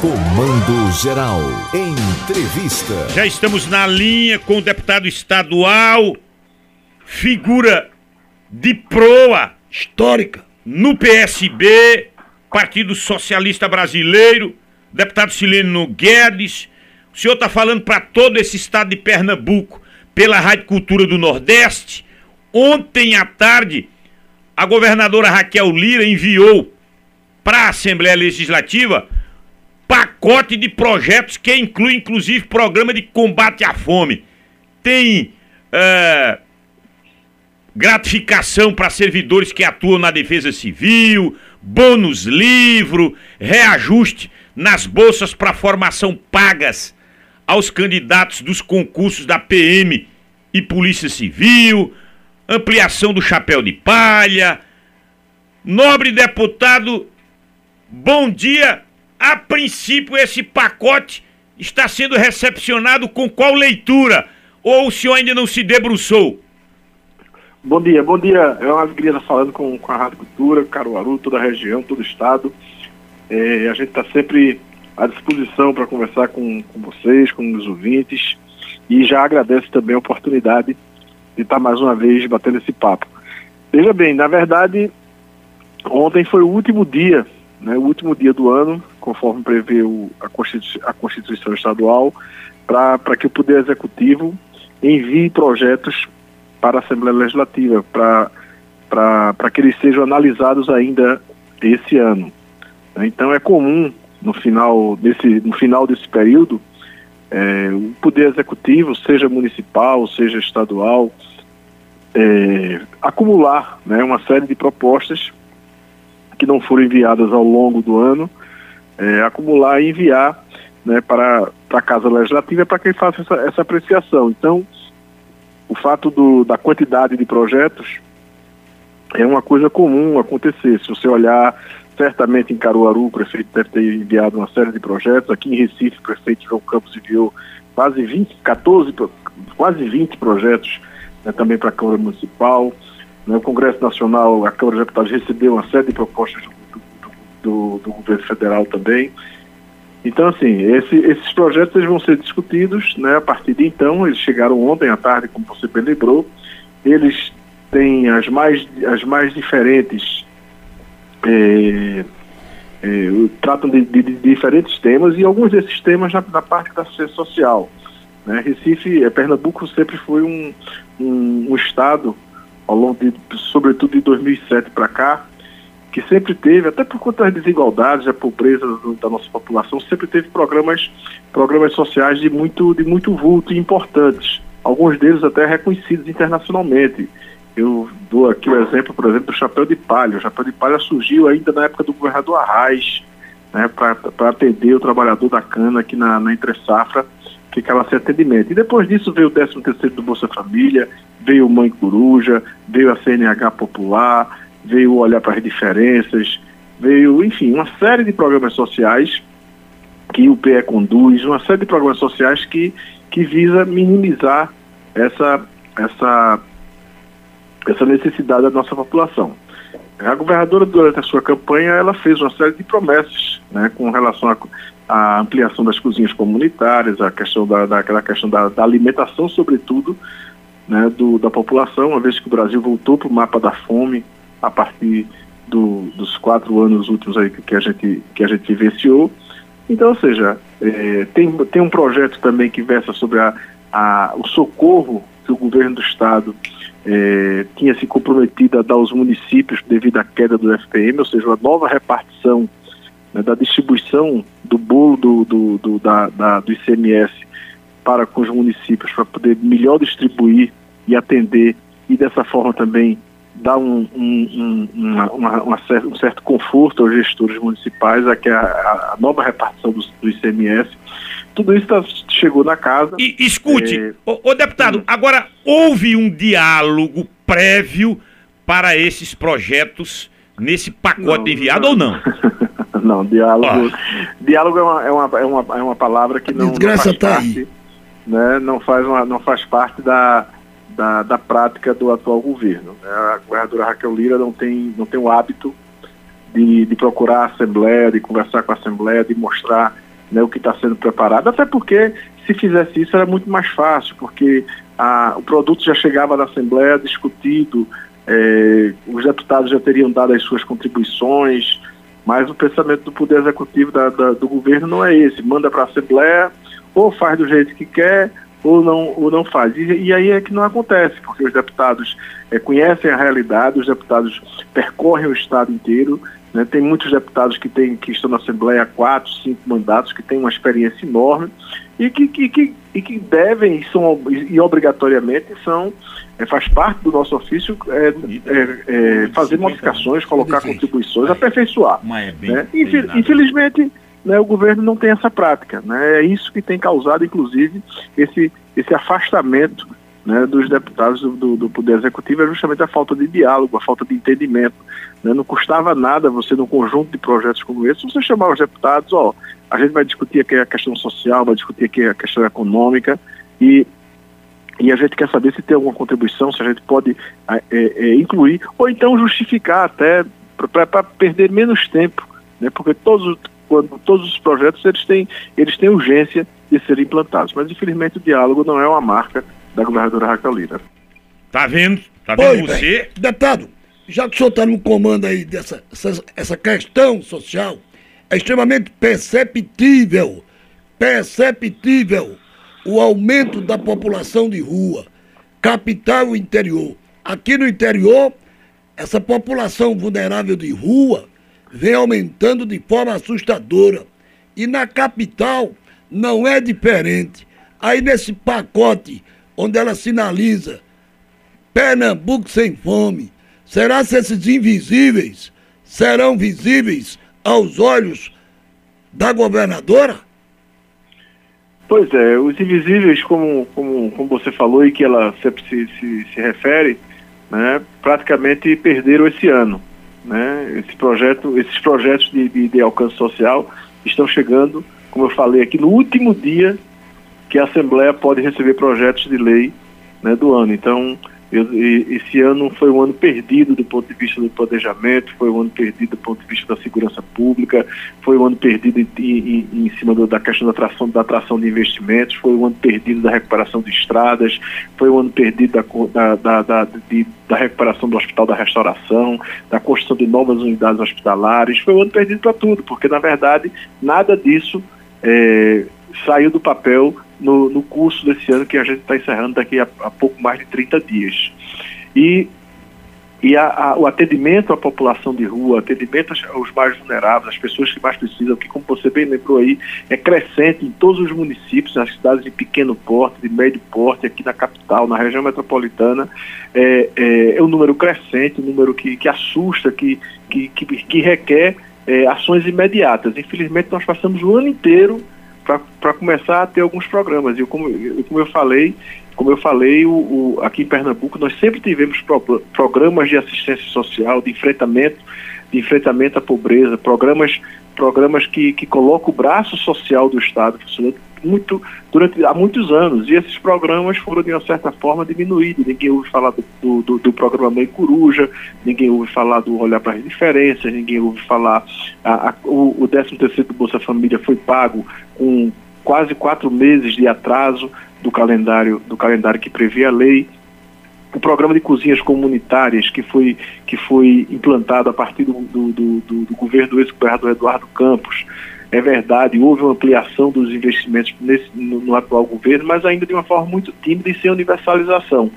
Comando Geral. Entrevista. Já estamos na linha com o deputado estadual, figura de proa histórica no PSB, Partido Socialista Brasileiro, deputado Sileno Guedes. O senhor está falando para todo esse estado de Pernambuco pela Rádio Cultura do Nordeste. Ontem à tarde, a governadora Raquel Lira enviou para a Assembleia Legislativa pacote de projetos que inclui inclusive programa de combate à fome. Tem é, gratificação para servidores que atuam na defesa civil, bônus livro, reajuste nas bolsas para formação pagas aos candidatos dos concursos da PM e Polícia Civil, ampliação do chapéu de palha. Nobre deputado, bom dia a princípio, esse pacote está sendo recepcionado com qual leitura? Ou o senhor ainda não se debruçou? Bom dia, bom dia. É uma alegria estar falando com, com a Rádio Cultura, Caruaru, toda a região, todo o estado. É, a gente está sempre à disposição para conversar com, com vocês, com os ouvintes. E já agradeço também a oportunidade de estar mais uma vez batendo esse papo. Veja bem, na verdade, ontem foi o último dia né, o último dia do ano, conforme prevê o, a, Constituição, a, Constituição, Estadual, para que o Poder Executivo envie projetos para a Assembleia Legislativa, para que eles sejam analisados ainda esse ano. Então é comum, no final desse, no final desse período, é, o Poder Executivo, seja municipal, seja estadual, é, acumular né, uma série de propostas que não foram enviadas ao longo do ano, é, acumular e enviar né, para, a Casa Legislativa para que faça essa, essa apreciação. Então, o fato do, da quantidade de projetos é uma coisa comum acontecer. Se você olhar, certamente em Caruaru, o prefeito deve ter enviado uma série de projetos. Aqui em Recife, o prefeito João Campos enviou quase 20, 14, quase 20 projetos né, também para a Câmara Municipal. Né, Congresso Nacional, a Câmara de Deputados recebeu uma série de propostas do, do, do governo federal também. Então, assim, esse, esses projetos eles vão ser discutidos né, a partir de então. Eles chegaram ontem à tarde, como você bem lembrou. Eles têm as mais, as mais diferentes. É, é, tratam de, de, de, diferentes temas e alguns desses temas na, na parte da assistência social. Né? Recife, é, Pernambuco sempre foi um, um, um estado ao longo de, sobretudo de 2007 para cá, que sempre teve, até por conta das desigualdades, a pobreza da nossa população, sempre teve programas, programas sociais de muito, de muito vulto e importantes. Alguns deles até reconhecidos internacionalmente. Eu dou aqui o exemplo, por exemplo, do Chapéu de Palha. O Chapéu de Palha surgiu ainda na época do governador Arraes, né, para atender o trabalhador da cana aqui na, na Entre Safra, ficava sem atendimento. E depois disso veio o 13 terceiro do Bolsa Família, veio o Mãe Coruja, veio a CNH Popular, veio olhar para as diferenças, veio, enfim, uma série de programas sociais que o PE conduz, uma série de programas sociais que, que visa minimizar essa, essa, essa necessidade da nossa população. A governadora, durante a sua campanha, ela fez uma série de promessas né, com relação à ampliação das cozinhas comunitárias, a questão da, daquela questão da, da alimentação, sobretudo, né, do, da população, uma vez que o Brasil voltou para o mapa da fome a partir do, dos quatro anos últimos aí que a gente, que a gente vivenciou. Então, ou seja, é, tem, tem um projeto também que versa sobre a, a, o socorro que o governo do Estado é, tinha se comprometido a dar aos municípios devido à queda do FPM, ou seja, uma nova repartição né, da distribuição do bolo do, do, do, da, da, do ICMS para com os municípios, para poder melhor distribuir e atender e dessa forma também dar um, um, um, uma, uma, uma certo, um certo conforto aos gestores municipais, a que a, a nova repartição do, do, ICMS. Tudo isso tá, chegou na casa. E escute, é... ô, ô deputado, hum. agora houve um diálogo prévio para esses projetos nesse pacote não, enviado não. ou não? não, diálogo. Diálogo é uma, é, uma, é, uma, é uma palavra que não, não faz tá parte, né, não, faz uma, não faz parte da, da, da prática do atual governo. Né? A governadora Raquel Lira não tem, não tem o hábito de, de procurar a Assembleia, de conversar com a Assembleia, de mostrar né, o que está sendo preparado, até porque se fizesse isso era muito mais fácil, porque a, o produto já chegava na Assembleia discutido, é, os deputados já teriam dado as suas contribuições, mas o pensamento do Poder Executivo da, da, do governo não é esse, manda para a Assembleia, ou faz do jeito que quer, ou não, ou não faz. E, e aí é que não acontece, porque os deputados é, conhecem a realidade, os deputados percorrem o Estado inteiro, né? Tem muitos deputados que, tem, que estão na Assembleia há quatro, cinco mandatos, que têm uma experiência enorme e que, que, que, e que devem e, são, e obrigatoriamente são, é, faz parte do nosso ofício é, é, é fazer modificações, colocar contribuições, aperfeiçoar. Né? Infelizmente, né, o governo não tem essa prática. Né? É isso que tem causado, inclusive, esse, esse afastamento né, dos deputados do, do, Poder Executivo é justamente a falta de diálogo, a falta de entendimento. Né? Não custava nada você, num conjunto de projetos como esse, você chamar os deputados, ó, a gente vai discutir aqui a questão social, vai discutir aqui a questão econômica e, e a gente quer saber se tem alguma contribuição, se a gente pode é, é, incluir, ou então justificar até para perder menos tempo, né? porque todos, quando, todos os projetos eles têm, eles têm urgência de serem implantados. Mas infelizmente o diálogo não é uma marca da governadora Raquel Lira. Tá vendo? Tá vendo Oi, você? Bem. Deputado, já que o senhor está no comando aí dessa essa, essa questão social, é extremamente perceptível, perceptível o aumento da população de rua, capital e interior. Aqui no interior, essa população vulnerável de rua vem aumentando de forma assustadora. E na capital não é diferente. Aí nesse pacote onde ela sinaliza Pernambuco sem fome. Será que esses invisíveis serão visíveis aos olhos da governadora? Pois é, os invisíveis, como, como, como você falou e que ela sempre se, se, se refere, né, praticamente perderam esse ano. Né? Esse projeto, esses projetos de, de, de alcance social estão chegando, como eu falei aqui, no último dia que a Assembleia pode receber projetos de lei né, do ano. Então, esse ano foi um ano perdido do ponto de vista do planejamento, foi um ano perdido do ponto de vista da segurança pública, foi um ano perdido em, em, em cima da questão da atração, da atração de investimentos, foi um ano perdido da recuperação de estradas, foi um ano perdido da, da, da, de, da recuperação do Hospital da Restauração, da construção de novas unidades hospitalares, foi um ano perdido para tudo, porque na verdade nada disso é, saiu do papel no, no curso desse ano que a gente está encerrando daqui a, a, pouco mais de 30 dias. E, e a, a, o atendimento à população de rua, atendimento aos mais vulneráveis, às pessoas que mais precisam, que como você bem lembrou aí, é crescente em todos os municípios, nas cidades de pequeno porte, de médio porte, aqui na capital, na região metropolitana, é, é, é um número crescente, um número que, que assusta, que, que, que, que requer é, ações imediatas. Infelizmente, nós passamos o ano inteiro para começar a ter alguns programas. E como, como eu falei, como eu falei, o, o, aqui em Pernambuco nós sempre tivemos pro, programas de assistência social, de enfrentamento, de enfrentamento à pobreza, programas, programas que, que colocam o braço social do Estado funcionando muito durante há muitos anos e esses programas foram de uma certa forma diminuídos. Ninguém ouve falar do, do, do programa Mãe Coruja, ninguém ouve falar do Olhar para as Diferenças, ninguém ouve falar a, a, o, o 13 terceiro do Bolsa Família foi pago com quase quatro meses de atraso do calendário do calendário que previa a lei o programa de cozinhas comunitárias que foi, que foi implantado a partir do, do, do, do governo do ex-governador Eduardo Campos, é verdade, houve uma ampliação dos investimentos nesse, no, no, atual governo, mas ainda de uma forma muito tímida e sem universalização.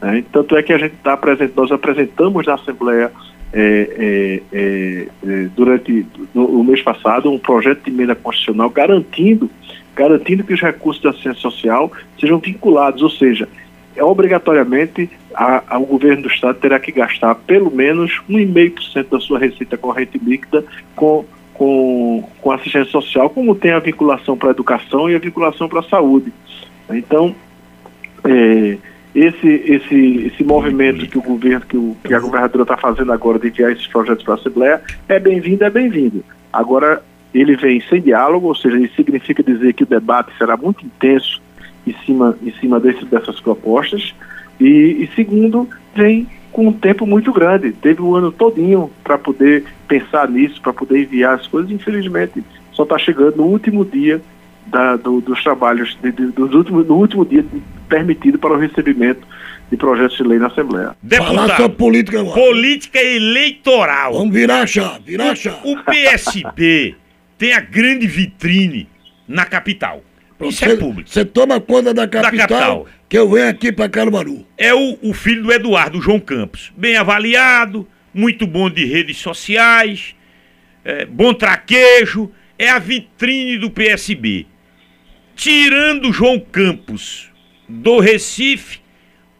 Né? Tanto é que a gente está apresentando, nós apresentamos na Assembleia é, é, é, é, durante no, o mês passado um projeto de emenda constitucional garantindo, garantindo que os recursos da assistência social sejam vinculados, ou seja, é, obrigatoriamente a, a, o governo do estado terá que gastar pelo menos 1,5% da sua receita corrente líquida com com, com assistência social, como tem a vinculação para a educação e a vinculação para a saúde. Então, é, esse, esse, esse movimento que o governo, que, o, que a governadora está fazendo agora de enviar esses projetos para a Assembleia é bem-vindo, é bem-vindo. Agora, ele vem sem diálogo, ou seja, isso significa dizer que o debate será muito intenso em cima, em cima desse, dessas propostas, e, e segundo, vem com um tempo muito grande. Teve o um ano todinho para poder pensar nisso, para poder enviar as coisas. Infelizmente, só está chegando no último dia da, do, dos trabalhos, de, de, dos últimos, no último dia permitido para o recebimento de projetos de lei na Assembleia. Deputado, Falar sobre política agora. Política eleitoral. Vamos virar a chave, virar a chave. O, o PSB tem a grande vitrine na capital. Isso é público. Você toma conta da capital, da capital, que eu venho aqui para Caruaru. É o, o filho do Eduardo, João Campos. Bem avaliado, muito bom de redes sociais, é, bom traquejo, é a vitrine do PSB. Tirando João Campos do Recife,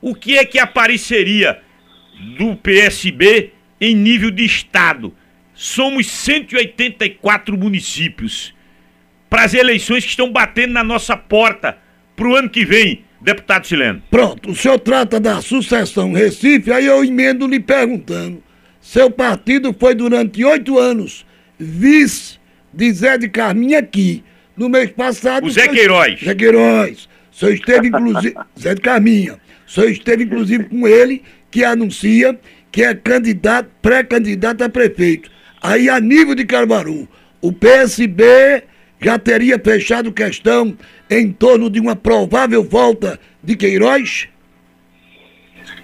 o que é que apareceria do PSB em nível de estado? Somos 184 municípios para as eleições que estão batendo na nossa porta para o ano que vem, deputado Sileno. Pronto, o senhor trata da sucessão Recife, aí eu emendo lhe perguntando. Seu partido foi durante oito anos vice de Zé de Carminha aqui. No mês passado. O Zé Queiroz. Zé Queiroz. O senhor esteve, inclusive. Zé de Carminha. O senhor esteve, inclusive, com ele, que anuncia que é candidato, pré-candidato a prefeito. Aí, a nível de Carvaru, o PSB já teria fechado questão em torno de uma provável volta de Queiroz?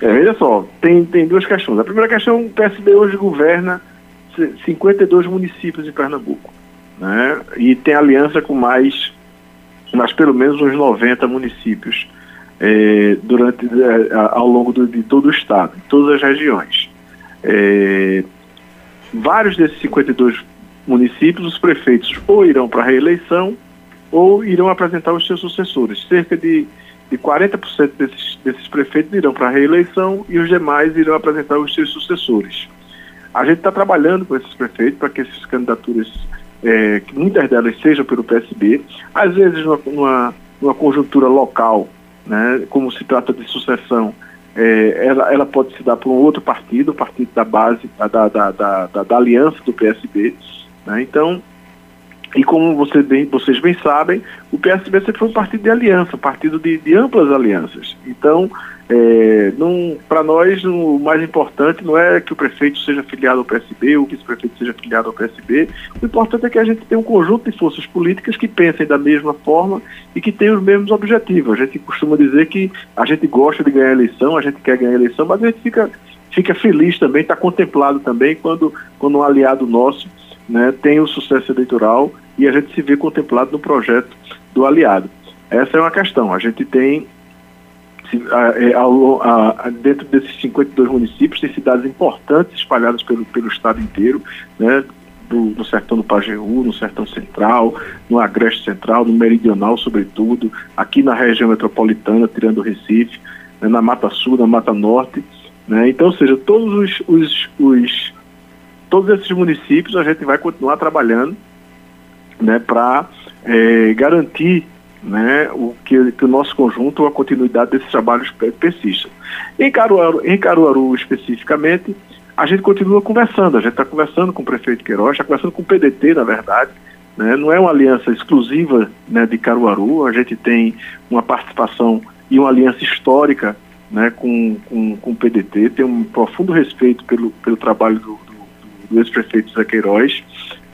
É, veja só, tem, tem duas questões. A primeira questão, o PSB hoje governa 52 municípios em Pernambuco. Né? E tem aliança com mais, mais pelo menos uns 90 municípios é, durante, é, ao longo do, de todo o estado, em todas as regiões. É, vários desses 52 municípios, os prefeitos ou irão para a reeleição ou irão apresentar os seus sucessores. Cerca de, de 40% desses, desses prefeitos irão para a reeleição e os demais irão apresentar os seus sucessores. A gente está trabalhando com esses prefeitos para que essas candidaturas, é, que muitas delas sejam pelo PSB, às vezes numa, numa, numa conjuntura local, né, como se trata de sucessão, é, ela, ela, pode se dar por um outro partido, o partido da base, da, da, da, da, da aliança do PSB, né? Então, e como você bem, vocês bem sabem, o PSB sempre foi um partido de aliança, um partido de, de amplas alianças. Então, é, para nós, o mais importante não é que o prefeito seja filiado ao PSB ou que o vice-prefeito seja filiado ao PSB. O importante é que a gente tenha um conjunto de forças políticas que pensem da mesma forma e que tenham os mesmos objetivos. A gente costuma dizer que a gente gosta de ganhar eleição, a gente quer ganhar eleição, mas a gente fica, fica feliz também, está contemplado também quando, quando um aliado nosso né, tem o sucesso eleitoral e a gente se vê contemplado no projeto do aliado. Essa é uma questão. A gente tem, é, dentro desses 52 municípios, tem cidades importantes espalhadas pelo, pelo estado inteiro, né, do, no sertão do Pajeú, no sertão central, no agreste central, no meridional, sobretudo, aqui na região metropolitana, tirando o Recife, né, na Mata Sul, na Mata Norte. Né, então, ou seja, todos os, os, os todos esses municípios a gente vai continuar trabalhando né, para é, garantir né, o que, que, o nosso conjunto, a continuidade desses trabalhos persista. Em Caruaru, em Caruaru especificamente, a gente continua conversando, a gente está conversando com o prefeito Queiroz, está conversando com o PDT, na verdade, né, não é uma aliança exclusiva né, de Caruaru, a gente tem uma participação e uma aliança histórica né, com, com, com o PDT, tem um profundo respeito pelo, pelo trabalho do, do ex-prefeito Zé Queiroz.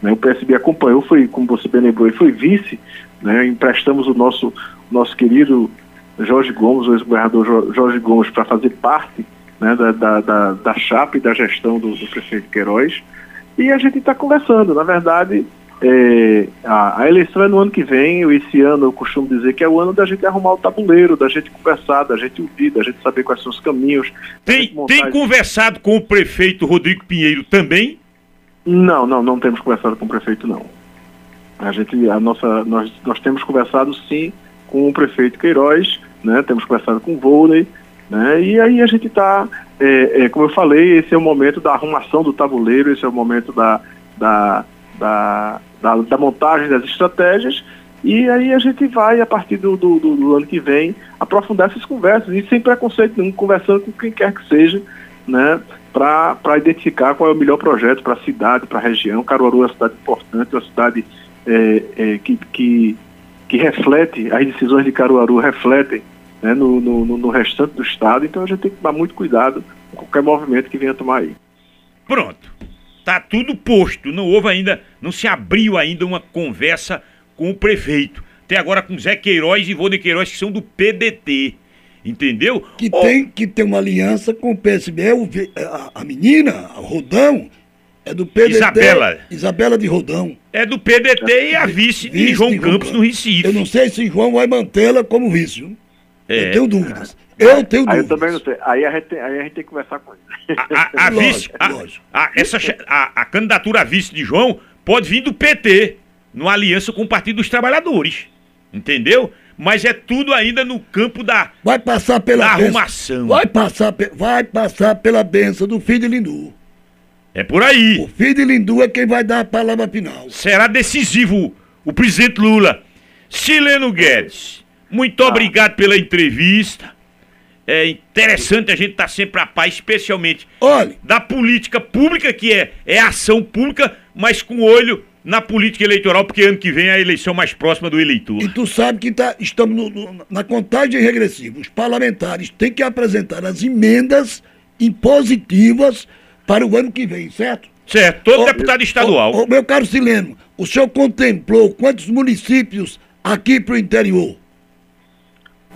Né, o PSB acompanhou, foi, como você bem lembrou, foi vice, né, emprestamos o nosso, nosso querido Jorge Gomes, o ex-governador Jorge Gomes, para fazer parte né, da, da, da, da, chapa e da gestão do, do prefeito Queiroz. E a gente está conversando. Na verdade, é, a, a, eleição é no ano que vem, eu, esse ano eu costumo dizer que é o ano da gente arrumar o tabuleiro, da gente conversar, da gente ouvir, da gente saber quais são os caminhos. Tem, tem conversado com o prefeito Rodrigo Pinheiro também? Não, não, não temos conversado com o prefeito, não. A gente, a nossa, nós, nós temos conversado sim com o prefeito Queiroz, né? Temos conversado com o Volney, né? E aí a gente está, é, é, como eu falei, esse é o momento da arrumação do tabuleiro, esse é o momento da, da, da, da, da montagem das estratégias e aí a gente vai, a partir do, do, do, ano que vem, aprofundar essas conversas, e sem preconceito nenhum, conversando com quem quer que seja, né? Para identificar qual é o melhor projeto para a cidade, para a região. Caruaru é uma cidade importante, uma cidade é, é, que, que, que, reflete, as decisões de Caruaru refletem né, no, no, no, restante do estado, então a gente tem que tomar muito cuidado com qualquer movimento que venha tomar aí. Pronto. tá tudo posto. Não houve ainda, não se abriu ainda uma conversa com o prefeito. Até agora com Zé Queiroz e Vônei Queiroz, que são do PDT. Entendeu? Que, Ó, tem, que tem uma aliança com o PSB. o ve- a, a menina, a Rodão, é do PDT. Isabela. Isabela de Rodão. É do PDT e a vice, de Vice João de Campos no Recife. Eu não sei se João vai mantê-la como vice. É. Eu tenho dúvidas. Eu tenho Aí eu dúvidas. também não sei. Aí a gente tem, aí a gente tem que conversar com ele. A, a- a vice, a, lógico. a- essa, a candidatura a vice de João pode vir do PT, numa aliança com o Partido dos Trabalhadores. Entendeu? Mas é tudo ainda no campo da. Vai passar pela Da arrumação. Vai passar, pe- vai passar pela benção do filho de Lindu. É por aí. O filho de Lindu é quem vai dar a palavra final. Será decisivo o presidente Lula. Sileno Guedes, muito obrigado pela entrevista. É interessante a gente estar sempre a paz, especialmente Olha, da política pública, que é, é ação pública, mas com olho na política eleitoral, porque ano que vem é a eleição mais próxima do eleitor. e tu sabe que tá, estamos no- no- na contagem regressiva. Os parlamentares têm que apresentar as emendas impositivas para o ano que vem, certo? Certo, todo Ô, deputado estadual. ô, ô, meu caro Sileno, o senhor contemplou quantos municípios aqui para o interior?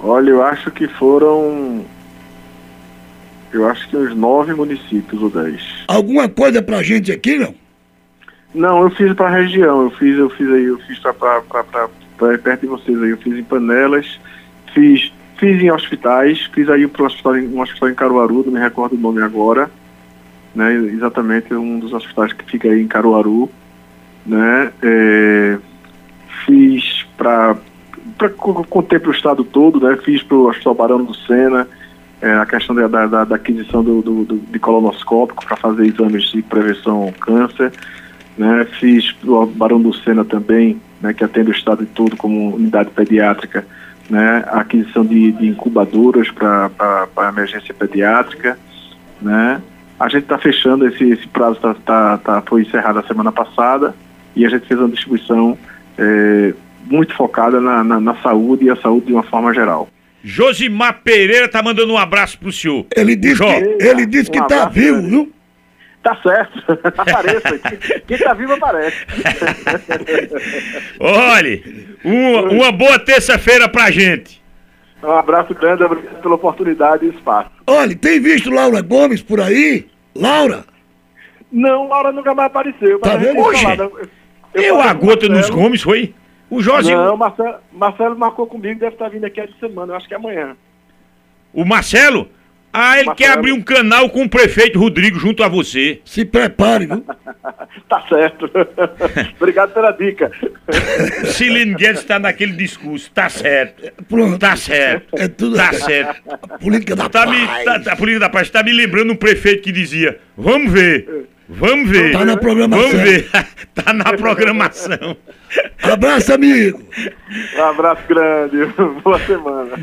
Olha, eu acho que foram. Eu acho que uns nove municípios ou dez. Alguma coisa pra gente aqui, não? Não, eu fiz para a região, eu fiz, eu fiz aí, eu fiz para perto de vocês aí, eu fiz em Panelas, fiz, fiz em hospitais, fiz aí pro hospital, em- um hospital em Caruaru, não me recordo o nome agora, né? Exatamente um dos hospitais que fica aí em Caruaru, né? É, fiz para contei para o estado todo, né? Fiz para o Hospital Barão do Sena, é, a questão da, da- da aquisição do, do, do- de colonoscópico para fazer exames de prevenção ao câncer, né? Fiz para o Barão do Sena também, né? Que atende o estado todo como unidade pediátrica, né? A aquisição de, de incubadoras para a emergência pediátrica, né? A gente está fechando esse, esse prazo tá, tá, tá, foi encerrado a semana passada e a gente fez uma distribuição é, muito focada na, na, na saúde e a saúde de uma forma geral. Josimar Pereira tá mandando um abraço pro senhor. Ele disse Jó. que, ele disse que Um tá abraço, vivo, né? viu? Tá certo, apareça. Quem- Quem tá vivo aparece. Olhe, uma, uma boa terça-feira pra gente. Um abraço grande, obrigado pela oportunidade e espaço. Olha, tem visto Laura Gomes por aí? Laura? Não, Laura nunca mais apareceu. Tá vendo? falado. Eu, falei a gota nos. Gomes, foi? O Jorge, Não, Marcelo, Marcelo marcou comigo, deve estar vindo aqui essa semana, eu acho que é amanhã. o Marcelo, ah, ele quer abrir um canal com o prefeito Rodrigo junto a você. Se prepare, viu? Tá certo. Obrigado pela dica. Silene Guedes tá naquele discurso, tá certo, Pronto. tá certo, É tudo tá certo. A política da Tá me, paz. tá, tá- a política da paz tá me lembrando um prefeito que dizia: Vamos ver, vamos ver. Tá na programação. Vamos ver. tá na programação. Abraço, amigo. Um abraço grande. Boa semana.